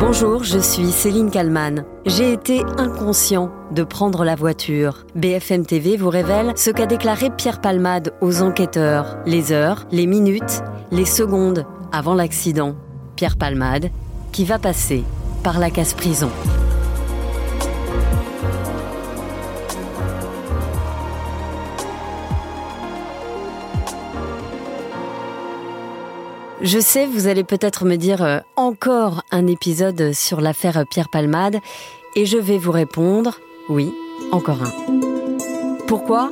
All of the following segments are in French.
Bonjour, je suis Céline Kalman. J'ai été inconscient de prendre la voiture. BFM TV vous révèle ce qu'a déclaré Pierre Palmade aux enquêteurs. Les heures, les minutes, les secondes avant l'accident. Pierre Palmade qui va passer par la casse Je sais, vous allez peut-être me dire euh, encore un épisode sur l'affaire Pierre Palmade, et je vais vous répondre, oui, encore un. Pourquoi?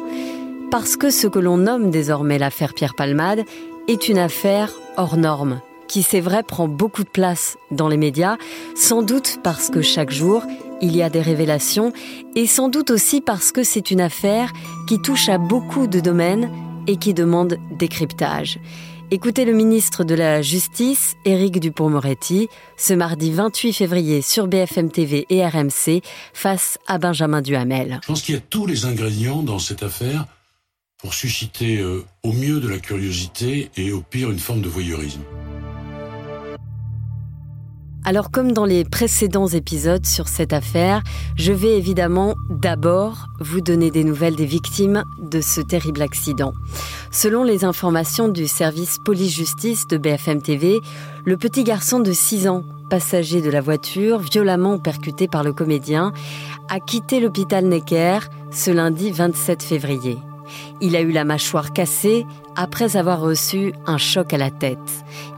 Parce que ce que l'on nomme désormais l'affaire Pierre Palmade est une affaire hors norme, qui c'est vrai prend beaucoup de place dans les médias, sans doute parce que chaque jour, il y a des révélations, et sans doute aussi parce que c'est une affaire qui touche à beaucoup de domaines et qui demande décryptage. Écoutez le ministre de la Justice, Éric Dupont-Moretti, ce mardi 28 février sur BFM TV et RMC face à Benjamin Duhamel. Je pense qu'il y a tous les ingrédients dans cette affaire pour susciter euh, au mieux de la curiosité et au pire une forme de voyeurisme. Alors comme dans les précédents épisodes sur cette affaire, je vais évidemment d'abord vous donner des nouvelles des victimes de ce terrible accident. Selon les informations du service police-justice de BFM TV, le petit garçon de 6 ans, passager de la voiture, violemment percuté par le comédien, a quitté l'hôpital Necker ce lundi 27 février. Il a eu la mâchoire cassée après avoir reçu un choc à la tête.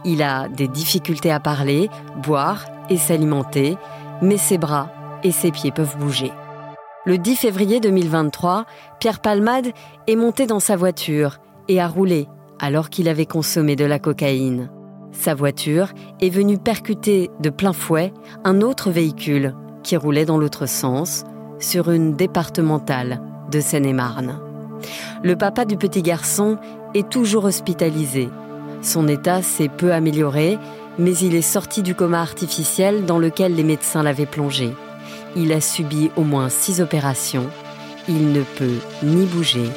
Il a des difficultés à parler, boire et s'alimenter, mais ses bras et ses pieds peuvent bouger. Le 10 février 2023, Pierre Palmade est monté dans sa voiture et a roulé alors qu'il avait consommé de la cocaïne. Sa voiture est venue percuter de plein fouet un autre véhicule qui roulait dans l'autre sens sur une départementale de Seine-et-Marne. Le papa du petit garçon est toujours hospitalisé. Son état s'est peu amélioré, mais il est sorti du coma artificiel dans lequel les médecins l'avaient plongé. Il a subi au moins six opérations. Il ne peut ni bouger,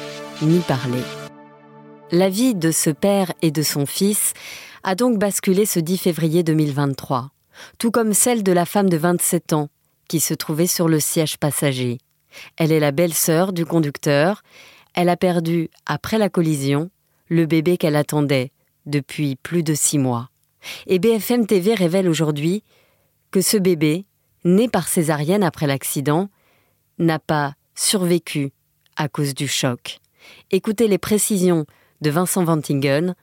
ni parler. La vie de ce père et de son fils a donc basculé ce 10 février 2023, tout comme celle de la femme de 27 ans qui se trouvait sur le siège passager. Elle est la belle-sœur du conducteur elle a perdu, après la collision, le bébé qu'elle attendait depuis plus de six mois. Et BFM TV révèle aujourd'hui que ce bébé, né par césarienne après l'accident, n'a pas survécu à cause du choc. Écoutez les précisions de Vincent Vantingen,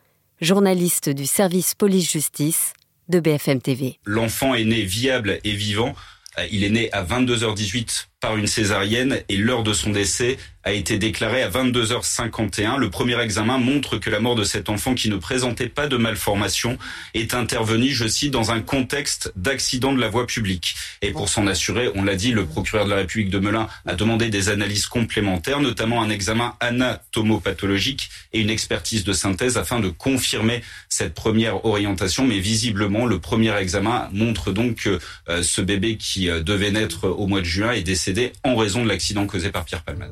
journaliste du service police-justice de BFM TV. L'enfant est né viable et vivant. Euh, il est né à 22h18 par une césarienne et l'heure de son décès a été déclarée à 22h51. Le premier examen montre que la mort de cet enfant qui ne présentait pas de malformation est intervenue, je cite, dans un contexte d'accident de la voie publique. Et pour s'en assurer, on l'a dit, le procureur de la République de Melun a demandé des analyses complémentaires, notamment un examen anatomopathologique et une expertise de synthèse afin de confirmer cette première orientation. Mais visiblement, le premier examen montre donc que euh, ce bébé qui euh, devait naître au mois de juin est décédé en raison de l'accident causé par Pierre Palmade.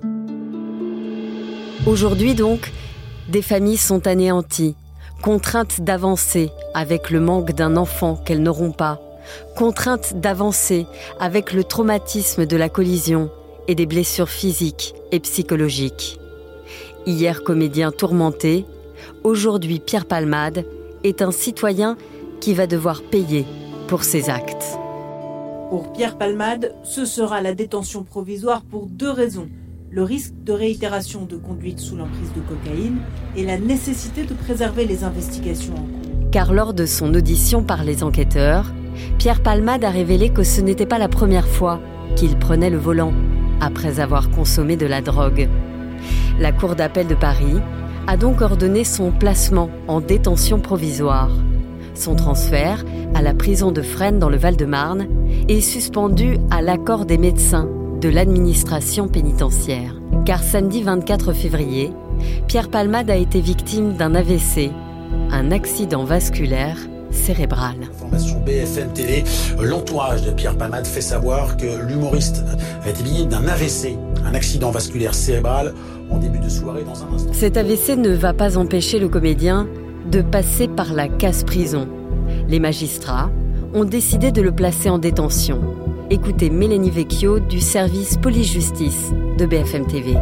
Aujourd'hui donc, des familles sont anéanties, contraintes d'avancer avec le manque d'un enfant qu'elles n'auront pas, contraintes d'avancer avec le traumatisme de la collision et des blessures physiques et psychologiques. Hier comédien tourmenté, aujourd'hui Pierre Palmade est un citoyen qui va devoir payer pour ses actes. Pour Pierre Palmade, ce sera la détention provisoire pour deux raisons. Le risque de réitération de conduite sous l'emprise de cocaïne et la nécessité de préserver les investigations en cours. Car lors de son audition par les enquêteurs, Pierre Palmade a révélé que ce n'était pas la première fois qu'il prenait le volant après avoir consommé de la drogue. La Cour d'appel de Paris a donc ordonné son placement en détention provisoire. Son transfert à la prison de Fresnes dans le Val-de-Marne est suspendu à l'accord des médecins de l'administration pénitentiaire. Car samedi 24 février, Pierre Palmade a été victime d'un AVC, un accident vasculaire cérébral. Information BFM TV, l'entourage de Pierre Palmade fait savoir que l'humoriste a été victime d'un AVC, un accident vasculaire cérébral, en début de soirée dans un instant. Cet AVC ne va pas empêcher le comédien de passer par la casse-prison. Les magistrats ont décidé de le placer en détention. Écoutez Mélanie Vecchio du service police-justice de BFM TV.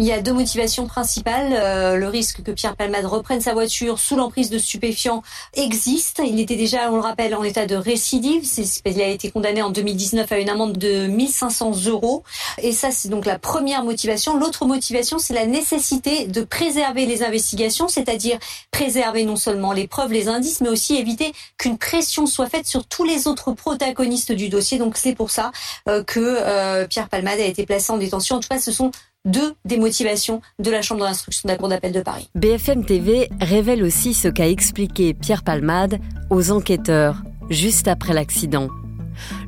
Il y a deux motivations principales. Euh, le risque que Pierre Palmade reprenne sa voiture sous l'emprise de stupéfiants existe. Il était déjà, on le rappelle, en état de récidive. Il a été condamné en 2019 à une amende de 1500 euros. Et ça, c'est donc la première motivation. L'autre motivation, c'est la nécessité de préserver les investigations, c'est-à-dire préserver non seulement les preuves, les indices, mais aussi éviter qu'une pression soit faite sur tous les autres protagonistes du dossier. Donc c'est pour ça euh, que euh, Pierre Palmade a été placé en détention. En tout cas, ce sont deux des motivations de la Chambre d'instruction de la Cour d'appel de Paris. BFM TV révèle aussi ce qu'a expliqué Pierre Palmade aux enquêteurs juste après l'accident.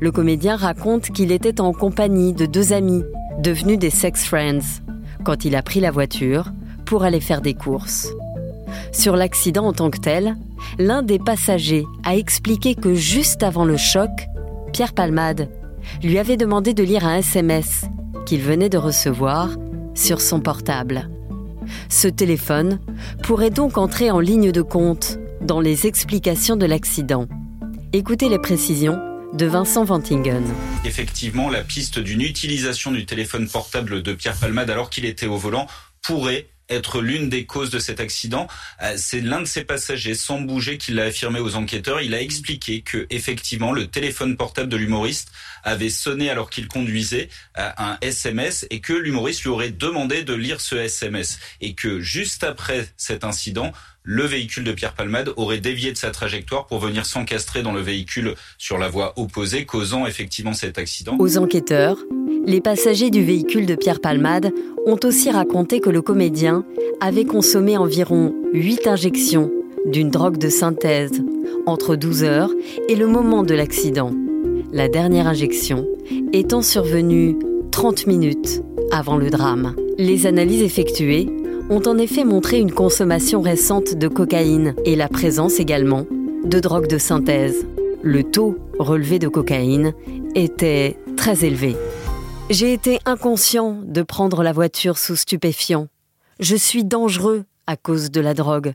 Le comédien raconte qu'il était en compagnie de deux amis, devenus des sex friends, quand il a pris la voiture pour aller faire des courses. Sur l'accident en tant que tel, l'un des passagers a expliqué que juste avant le choc, Pierre Palmade lui avait demandé de lire un SMS qu'il venait de recevoir sur son portable. Ce téléphone pourrait donc entrer en ligne de compte dans les explications de l'accident. Écoutez les précisions de Vincent Vantingen. Effectivement, la piste d'une utilisation du téléphone portable de Pierre Palmade alors qu'il était au volant pourrait être l'une des causes de cet accident. Euh, c'est l'un de ses passagers, sans bouger, qui l'a affirmé aux enquêteurs. Il a expliqué que effectivement le téléphone portable de l'humoriste avait sonné alors qu'il conduisait euh, un SMS et que l'humoriste lui aurait demandé de lire ce SMS et que juste après cet incident, le véhicule de Pierre Palmade aurait dévié de sa trajectoire pour venir s'encastrer dans le véhicule sur la voie opposée, causant effectivement cet accident. Aux enquêteurs, les passagers du véhicule de Pierre Palmade ont aussi raconté que le comédien avait consommé environ 8 injections d'une drogue de synthèse entre 12 heures et le moment de l'accident, la dernière injection étant survenue 30 minutes avant le drame. Les analyses effectuées ont en effet montré une consommation récente de cocaïne et la présence également de drogue de synthèse. Le taux relevé de cocaïne était très élevé. J'ai été inconscient de prendre la voiture sous stupéfiant. Je suis dangereux à cause de la drogue.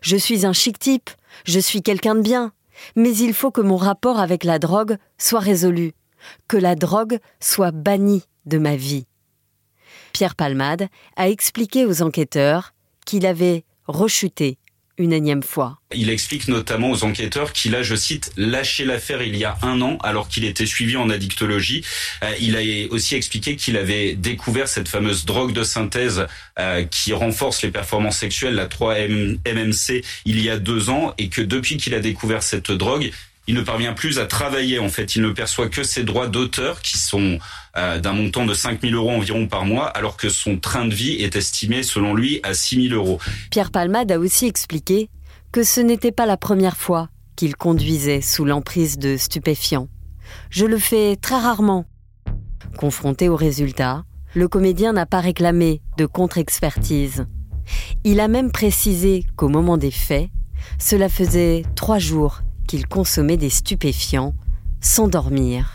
Je suis un chic type, je suis quelqu'un de bien, mais il faut que mon rapport avec la drogue soit résolu, que la drogue soit bannie de ma vie. Pierre Palmade a expliqué aux enquêteurs qu'il avait rechuté une énième fois. Il explique notamment aux enquêteurs qu'il a, je cite, lâché l'affaire il y a un an alors qu'il était suivi en addictologie. Euh, il a aussi expliqué qu'il avait découvert cette fameuse drogue de synthèse euh, qui renforce les performances sexuelles, la 3-MMC, il y a deux ans et que depuis qu'il a découvert cette drogue, il ne parvient plus à travailler en fait. Il ne perçoit que ses droits d'auteur qui sont euh, d'un montant de 5 000 euros environ par mois, alors que son train de vie est estimé selon lui à 6 000 euros. Pierre Palmade a aussi expliqué que ce n'était pas la première fois qu'il conduisait sous l'emprise de stupéfiants. Je le fais très rarement. Confronté aux résultats, le comédien n'a pas réclamé de contre-expertise. Il a même précisé qu'au moment des faits, cela faisait trois jours consommait des stupéfiants sans dormir.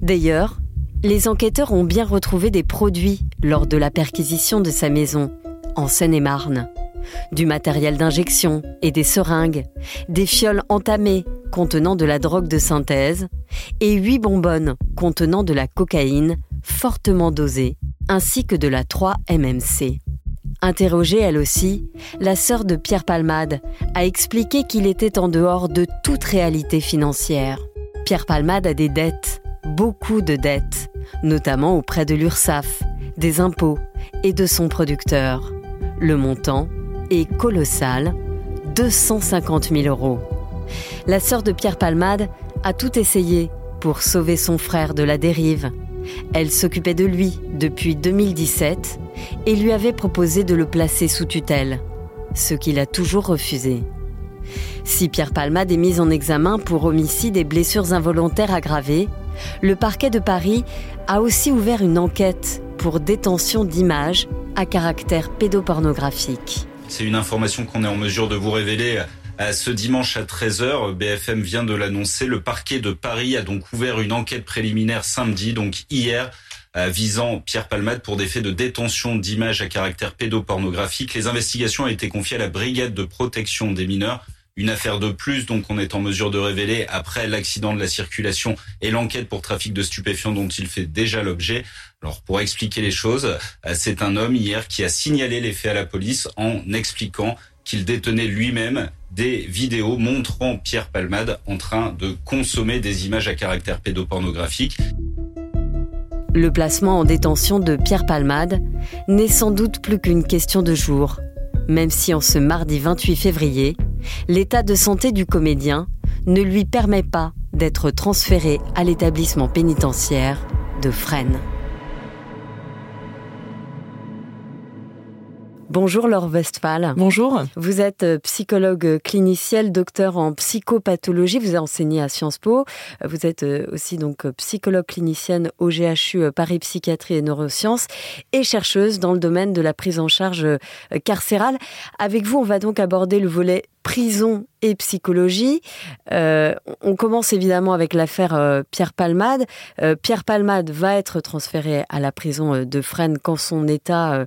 D'ailleurs, les enquêteurs ont bien retrouvé des produits lors de la perquisition de sa maison, en Seine-et-Marne. Du matériel d'injection et des seringues, des fioles entamées contenant de la drogue de synthèse et huit bonbonnes contenant de la cocaïne fortement dosée, ainsi que de la 3-MMC. Interrogée elle aussi, la sœur de Pierre Palmade a expliqué qu'il était en dehors de toute réalité financière. Pierre Palmade a des dettes, beaucoup de dettes, notamment auprès de l'URSSAF, des impôts et de son producteur. Le montant est colossal, 250 000 euros. La sœur de Pierre Palmade a tout essayé pour sauver son frère de la dérive. Elle s'occupait de lui depuis 2017 et lui avait proposé de le placer sous tutelle, ce qu'il a toujours refusé. Si Pierre Palmade est mis en examen pour homicide et blessures involontaires aggravées, le parquet de Paris a aussi ouvert une enquête pour détention d'images à caractère pédopornographique. C'est une information qu'on est en mesure de vous révéler ce dimanche à 13h. BFM vient de l'annoncer. Le parquet de Paris a donc ouvert une enquête préliminaire samedi, donc hier, visant Pierre Palmade pour des faits de détention d'images à caractère pédopornographique. Les investigations ont été confiées à la brigade de protection des mineurs une affaire de plus, donc on est en mesure de révéler après l'accident de la circulation et l'enquête pour trafic de stupéfiants dont il fait déjà l'objet. Alors pour expliquer les choses, c'est un homme hier qui a signalé les faits à la police en expliquant qu'il détenait lui-même des vidéos montrant Pierre Palmade en train de consommer des images à caractère pédopornographique. Le placement en détention de Pierre Palmade n'est sans doute plus qu'une question de jours, même si en ce mardi 28 février, l'état de santé du comédien ne lui permet pas d'être transféré à l'établissement pénitentiaire de Fresnes. Bonjour Laure Westphal. Bonjour. Vous êtes euh, psychologue clinicienne, docteur en psychopathologie. Vous avez enseigné à Sciences Po. Vous êtes euh, aussi donc euh, psychologue clinicienne au GHU Paris Psychiatrie et Neurosciences et chercheuse dans le domaine de la prise en charge carcérale. Avec vous, on va donc aborder le volet prison et psychologie. Euh, on commence évidemment avec l'affaire euh, Pierre Palmade. Euh, Pierre Palmade va être transféré à la prison de Fresnes quand son état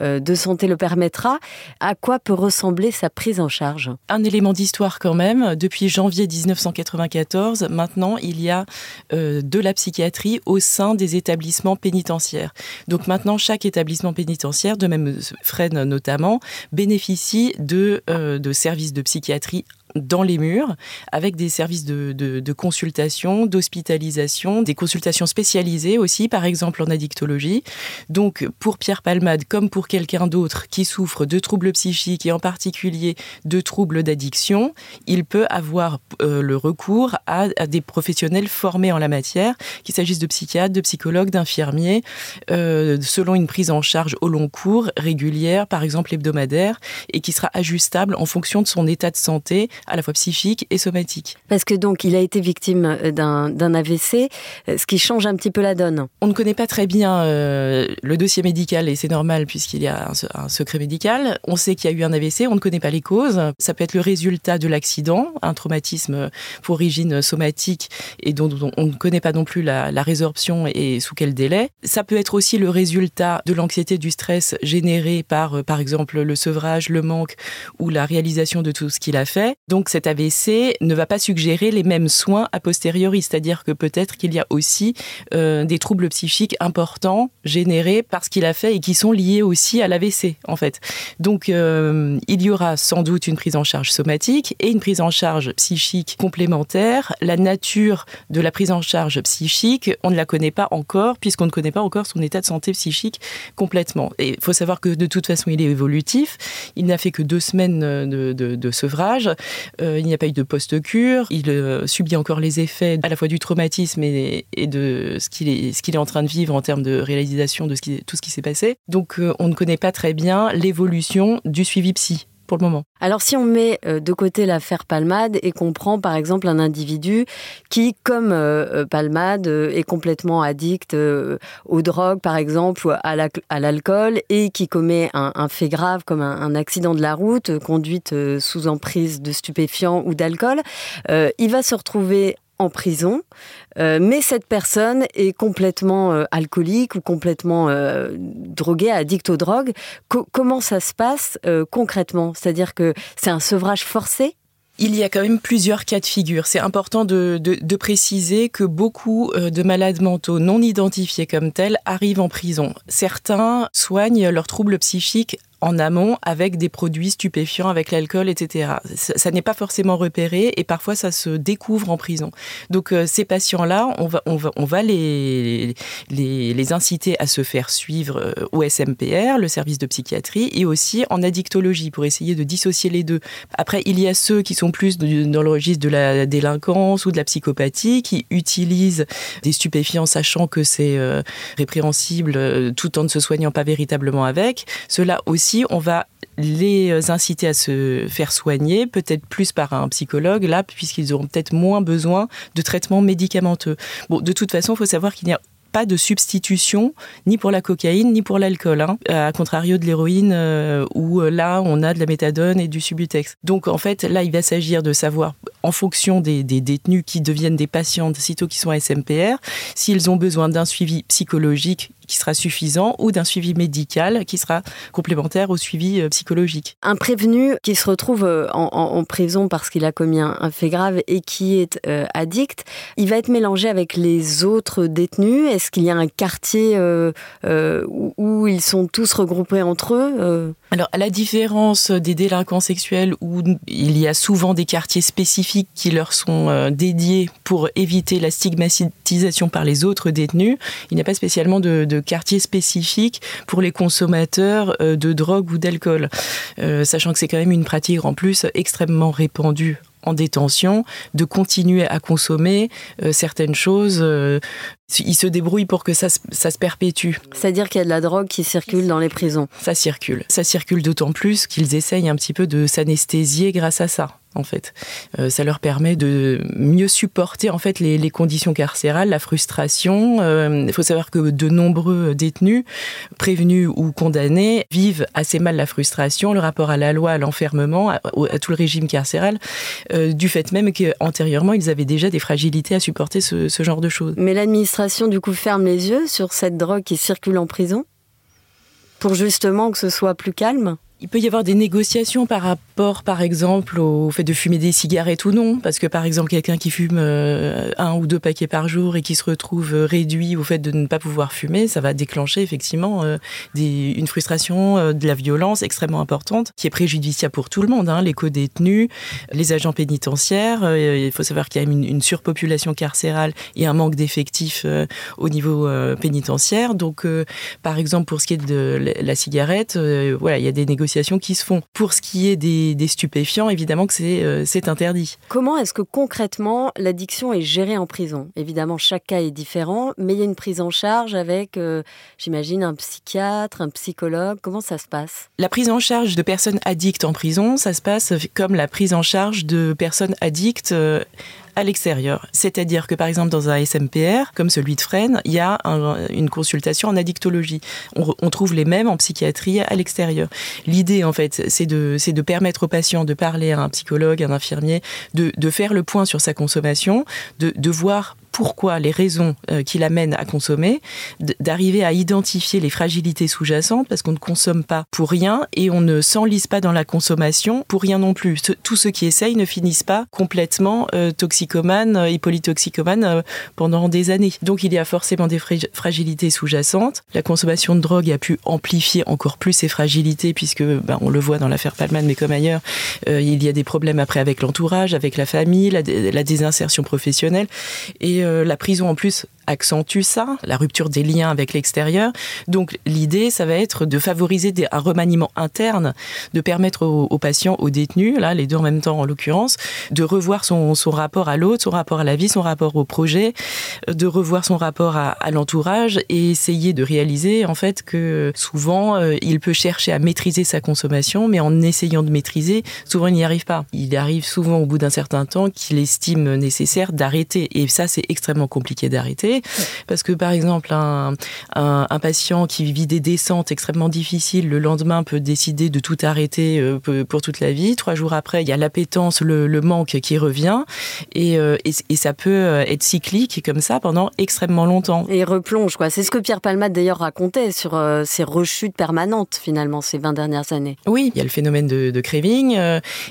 de santé le permettra. À quoi peut ressembler sa prise en charge? Un élément d'histoire quand même. Depuis janvier 1994, maintenant, il y a de la psychiatrie au sein des établissements pénitentiaires. Donc maintenant, chaque établissement pénitentiaire, de même Fresnes notamment, bénéficie de, de services de psychiatrie dans les murs, avec des services de, consultation, d'hospitalisation, des consultations spécialisées aussi, par exemple en addictologie. Donc, pour Pierre Palmade, comme pour quelqu'un d'autre qui souffre de troubles psychiques et en particulier de troubles d'addiction, il peut avoir euh, le recours à, des professionnels formés en la matière, qu'il s'agisse de psychiatres, de psychologues, d'infirmiers, euh, selon une prise en charge au long cours, régulière, par exemple hebdomadaire, et qui sera ajustable en fonction de son état de santé à la fois psychique et somatique. Parce que donc il a été victime euh, d'un AVC, euh, ce qui change un petit peu la donne. On ne connaît pas très bien euh, le dossier médical et c'est normal puisqu'il y a un, secret médical. On sait qu'il y a eu un AVC, on ne connaît pas les causes. Ça peut être le résultat de l'accident, un traumatisme pour origine somatique et dont on ne connaît pas non plus la, la résorption et sous quel délai. Ça peut être aussi le résultat de l'anxiété, du stress généré par, par exemple, le sevrage, le manque ou la réalisation de tout ce qu'il a fait. Donc cet AVC ne va pas suggérer les mêmes soins a posteriori, c'est-à-dire que peut-être qu'il y a aussi euh, des troubles psychiques importants générés par ce qu'il a fait et qui sont liés aussi à l'AVC en fait. Donc euh, il y aura sans doute une prise en charge somatique et une prise en charge psychique complémentaire. La nature de la prise en charge psychique, on ne la connaît pas encore puisqu'on ne connaît pas encore son état de santé psychique complètement. Et il faut savoir que de toute façon il est évolutif. Il n'a fait que deux semaines de, de, de sevrage. Euh, il n'y a pas eu de post-cure. Il euh, subit encore les effets à la fois du traumatisme et, de ce qu'il est, en train de vivre en termes de réalisation de tout ce qui s'est passé. Donc, euh, on ne connaît pas très bien l'évolution du suivi psy Alors si on met euh, de côté l'affaire Palmade et qu'on prend par exemple un individu qui, comme euh, euh, Palmade, est complètement addict aux drogues par exemple à l'alcool et qui commet un, fait grave comme un, accident de la route, conduite sous emprise de stupéfiants ou d'alcool, il va se retrouver en prison, euh, mais cette personne est complètement euh, alcoolique ou complètement euh, droguée, addict aux drogues. comment ça se passe concrètement? C'est-à-dire que c'est un sevrage forcé? Il y a quand même plusieurs cas de figure. C'est important de, de, préciser que beaucoup de malades mentaux non identifiés comme tels arrivent en prison. Certains soignent leurs troubles psychiques en amont avec des produits stupéfiants, avec l'alcool, etc. Ça, n'est pas forcément repéré et parfois ça se découvre en prison. Donc euh, ces patients-là, on va, les, inciter à se faire suivre euh, au SMPR, le service de psychiatrie, et aussi en addictologie pour essayer de dissocier les deux. Après, il y a ceux qui sont plus dans le registre de la délinquance ou de la psychopathie, qui utilisent des stupéfiants sachant que c'est euh, répréhensible tout en ne se soignant pas véritablement avec. Cela aussi on va les inciter à se faire soigner, peut-être plus par un psychologue, là, puisqu'ils auront peut-être moins besoin de traitements médicamenteux. Bon, de toute façon, il faut savoir qu'il n'y a pas de substitution ni pour la cocaïne ni pour l'alcool, hein, à contrario de l'héroïne euh, où euh, là on a de la méthadone et du subutex. Donc en fait là il va s'agir de savoir en fonction des, détenus qui deviennent des patients sitôt qu'ils sont à SMPR, s'ils ont besoin d'un suivi psychologique qui sera suffisant ou d'un suivi médical qui sera complémentaire au suivi euh, psychologique. Un prévenu qui se retrouve euh, en, prison parce qu'il a commis un, fait grave et qui est euh, addict, il va être mélangé avec les autres détenus. Est-ce qu'il y a un quartier où, ils sont tous regroupés entre eux Alors, à la différence des délinquants sexuels où il y a souvent des quartiers spécifiques qui leur sont dédiés pour éviter la stigmatisation par les autres détenus, il n'y a pas spécialement de, de quartier spécifique pour les consommateurs euh, de drogue ou d'alcool, euh, sachant que c'est quand même une pratique en plus extrêmement répandue en détention, de continuer à consommer euh, certaines choses. ils se débrouillent pour que ça, ça se perpétue. C'est-à-dire qu'il y a de la drogue qui circule dans les prisons. Ça circule. Ça circule d'autant plus qu'ils essayent un petit peu de s'anesthésier grâce à ça en fait. Euh, ça leur permet de mieux supporter en fait les, conditions carcérales, la frustration. Euh, il faut savoir que de nombreux détenus, prévenus ou condamnés, vivent assez mal la frustration, le rapport à la loi, à l'enfermement, à, tout le régime carcéral, euh, du fait même qu'antérieurement ils avaient déjà des fragilités à supporter ce genre de choses. Mais l'administration du coup ferme les yeux sur cette drogue qui circule en prison pour justement que ce soit plus calme? Il peut y avoir des négociations par rapport, par exemple, au fait de fumer des cigarettes ou non, parce que par exemple, quelqu'un qui fume euh, un ou deux paquets par jour et qui se retrouve euh, réduit au fait de ne pas pouvoir fumer, ça va déclencher effectivement euh, une frustration, de la violence extrêmement importante, qui est préjudiciable pour tout le monde, hein, les co-détenus, les agents pénitentiaires. il faut savoir qu'il y a une, une, surpopulation carcérale et un manque d'effectifs au niveau pénitentiaire. Donc, par exemple, pour ce qui est de la cigarette, voilà, il y a des négociations qui se font. Pour ce qui est des, stupéfiants, évidemment que euh, c'est interdit. Comment est-ce que concrètement l'addiction est gérée en prison? Évidemment, chaque cas est différent, mais il y a une prise en charge avec, euh, j'imagine, un psychiatre, un psychologue. Comment ça se passe? La prise en charge de personnes addictes en prison, ça se passe comme la prise en charge de personnes addictes euh, à l'extérieur. C'est-à-dire que par exemple dans un SMPR, comme celui de Fresnes, il y a une consultation en addictologie. On, trouve les mêmes en psychiatrie à l'extérieur. L'idée en fait, c'est de, de permettre au patient de parler à un psychologue, à un infirmier, de, de faire le point sur sa consommation, de, de voir pourquoi, les raisons euh, qui l'amènent à consommer, d'arriver à identifier les fragilités sous-jacentes, parce qu'on ne consomme pas pour rien et on ne s'enlise pas dans la consommation pour rien non plus. Tous ceux qui essayent ne finissent pas complètement euh, toxicomanes et euh, polytoxicomanes pendant des années. Donc il y a forcément des fragilités sous-jacentes. La consommation de drogue a pu amplifier encore plus ces fragilités, puisque ben, on le voit dans l'affaire Palman, mais comme ailleurs, il y a des problèmes après avec l'entourage, avec la famille, la, la désinsertion professionnelle. Et la prison en plus accentue ça, la rupture des liens avec l'extérieur. Donc l'idée, ça va être de favoriser un remaniement interne, de permettre aux, patients, aux détenus, là les deux en même temps en l'occurrence, de revoir son, rapport à l'autre, son rapport à la vie, son rapport au projet, de revoir son rapport à, l'entourage et essayer de réaliser en fait que souvent euh, il peut chercher à maîtriser sa consommation, mais en essayant de maîtriser, souvent il n'y arrive pas. Il arrive souvent au bout d'un certain temps qu'il estime nécessaire d'arrêter et ça c'est extrêmement compliqué d'arrêter parce que par exemple, un, un, patient qui vit des descentes extrêmement difficiles, le lendemain peut décider de tout arrêter euh, pour toute la vie. Trois jours après, il y a l'appétence, le, le manque qui revient. Et, euh, et, ça peut euh, être cyclique comme ça pendant extrêmement longtemps. Et replonge, quoi. C'est ce que Pierre Palmade d'ailleurs racontait sur ces rechutes permanentes finalement ces 20 dernières années. Oui, il y a le phénomène de, de craving.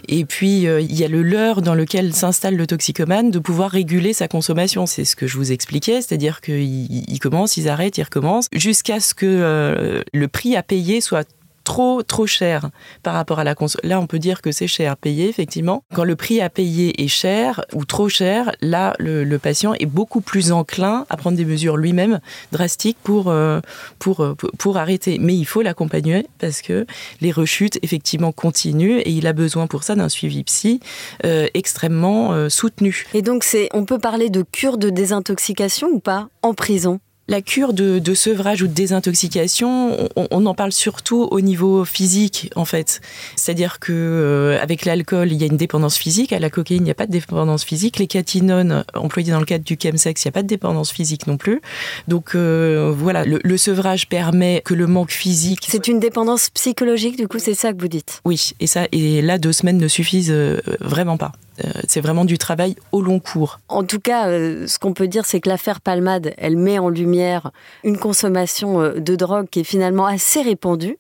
et puis, il y a le leurre dans lequel s'installe le toxicomane de pouvoir réguler sa consommation. C'est ce que je vous expliquais, c'est-à-dire qu'ils commencent, ils arrêtent, ils recommencent, jusqu'à ce que euh, le prix à payer soit trop trop cher par rapport à la consommation. Là, on peut dire que c'est cher payé, effectivement. Quand le prix à payer est cher ou trop cher, là, le, patient est beaucoup plus enclin à prendre des mesures lui-même drastiques pour, euh, euh, pour, pour, arrêter. Mais il faut l'accompagner parce que les rechutes, effectivement, continuent et il a besoin pour ça d'un suivi psy euh, extrêmement soutenu. Et donc, c'est, on peut parler de cure de désintoxication ou pas en prison? La cure de, sevrage ou de désintoxication, on, en parle surtout au niveau physique, en fait. C'est-à-dire que euh, avec l'alcool, il y a une dépendance physique. À la cocaïne, il n'y a pas de dépendance physique. Les catinones employées dans le cadre du chemsex, il n'y a pas de dépendance physique non plus. Donc euh, voilà, le, sevrage permet que le manque physique. C'est une dépendance psychologique, du coup, c'est ça que vous dites? Oui, et ça, et là, deux semaines ne suffisent euh, vraiment pas. C'est vraiment du travail au long cours. En tout cas, ce qu'on peut dire, c'est que l'affaire Palmade, elle met en lumière une consommation de drogue qui est finalement assez répandue.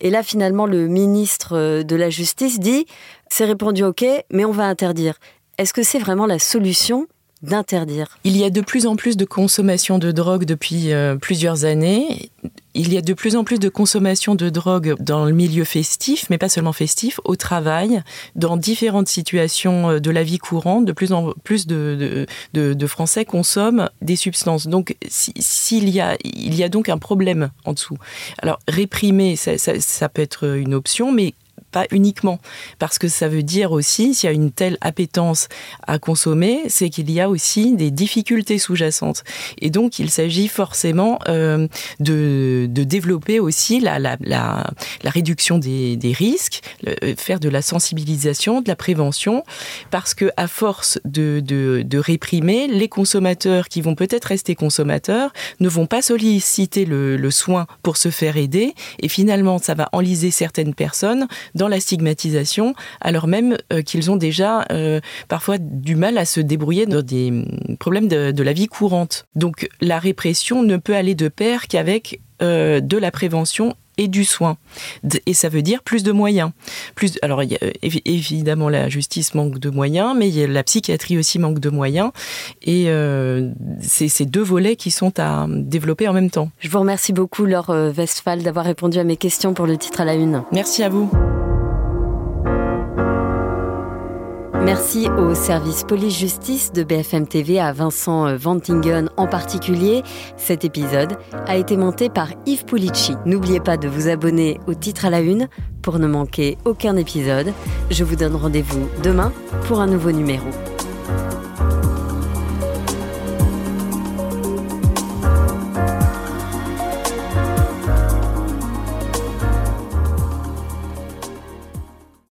Et là, finalement, le ministre de la Justice dit, c'est répandu, ok, mais on va interdire. Est-ce que c'est vraiment la solution d'interdire? Il y a de plus en plus de consommation de drogue depuis euh, plusieurs années. Il y a de plus en plus de consommation de drogue dans le milieu festif, mais pas seulement festif, au travail, dans différentes situations euh, de la vie courante. De plus en plus de, Français consomment des substances. Donc, s'il y a, il y a donc un problème en dessous. Alors, réprimer, ça peut être une option, mais pas uniquement. Parce que ça veut dire aussi, s'il y a une telle appétence à consommer, c'est qu'il y a aussi des difficultés sous-jacentes. Et donc, il s'agit forcément euh, de, de, développer aussi la, la, la, réduction des, des risques, faire de la sensibilisation, de la prévention, parce que à force de, de, réprimer, les consommateurs qui vont peut-être rester consommateurs ne vont pas solliciter le, le soin pour se faire aider, et finalement, ça va enliser certaines personnes dans la stigmatisation, alors même euh, qu'ils ont déjà euh, parfois du mal à se débrouiller dans des mm, problèmes de, la vie courante. Donc la répression ne peut aller de pair qu'avec euh, de la prévention et du soin. Et ça veut dire plus de moyens. Plus, alors, évidemment, la justice manque de moyens, mais la psychiatrie aussi manque de moyens. Et c'est ces deux volets qui sont à développer en même temps. Je vous remercie beaucoup, Laure Westphal, d'avoir répondu à mes questions pour le titre à la une. Merci à vous. Merci au service police-justice de BFM TV, à Vincent Vantingen en particulier. Cet épisode a été monté par Yves Pulici. N'oubliez pas de vous abonner au titre à la une pour ne manquer aucun épisode. Je vous donne rendez-vous demain pour un nouveau numéro.